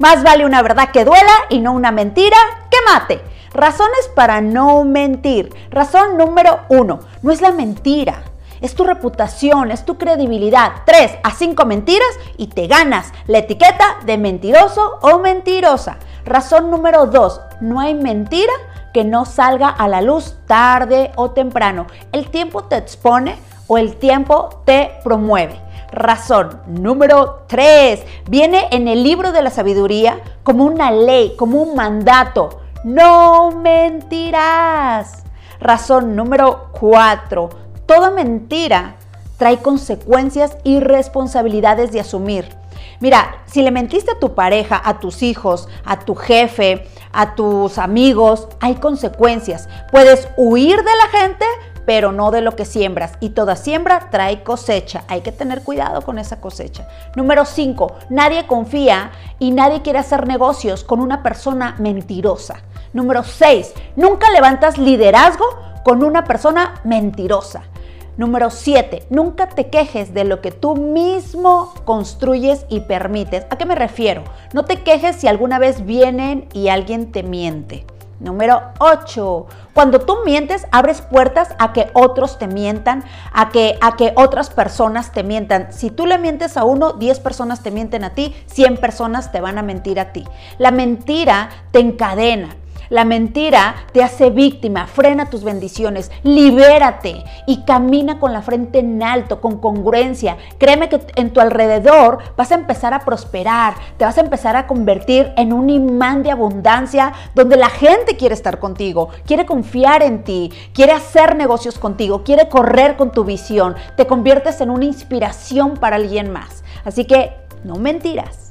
Más vale una verdad que duela y no una mentira que mate. Razones para no mentir. Razón número uno, no es la mentira. Es tu reputación, es tu credibilidad. Tres a cinco mentiras y te ganas la etiqueta de mentiroso o mentirosa. Razón número dos, no hay mentira que no salga a la luz tarde o temprano. El tiempo te expone o el tiempo te promueve. Razón número 3. Viene en el libro de la sabiduría como una ley, como un mandato. No mentirás. Razón número 4. Toda mentira trae consecuencias y responsabilidades de asumir. Mira, si le mentiste a tu pareja, a tus hijos, a tu jefe, a tus amigos, hay consecuencias. Puedes huir de la gente, pero no de lo que siembras. Y toda siembra trae cosecha. Hay que tener cuidado con esa cosecha. Número 5. Nadie confía y nadie quiere hacer negocios con una persona mentirosa. Número 6. Nunca levantas liderazgo con una persona mentirosa. Número 7. Nunca te quejes de lo que tú mismo construyes y permites. ¿A qué me refiero? No te quejes si alguna vez vienen y alguien te miente. Número 8. Cuando tú mientes, abres puertas a que otros te mientan, a que, a que otras personas te mientan. Si tú le mientes a uno, 10 personas te mienten a ti, 100 personas te van a mentir a ti. La mentira te encadena. La mentira te hace víctima, frena tus bendiciones, libérate y camina con la frente en alto, con congruencia. Créeme que en tu alrededor vas a empezar a prosperar, te vas a empezar a convertir en un imán de abundancia donde la gente quiere estar contigo, quiere confiar en ti, quiere hacer negocios contigo, quiere correr con tu visión, te conviertes en una inspiración para alguien más. Así que no mentirás.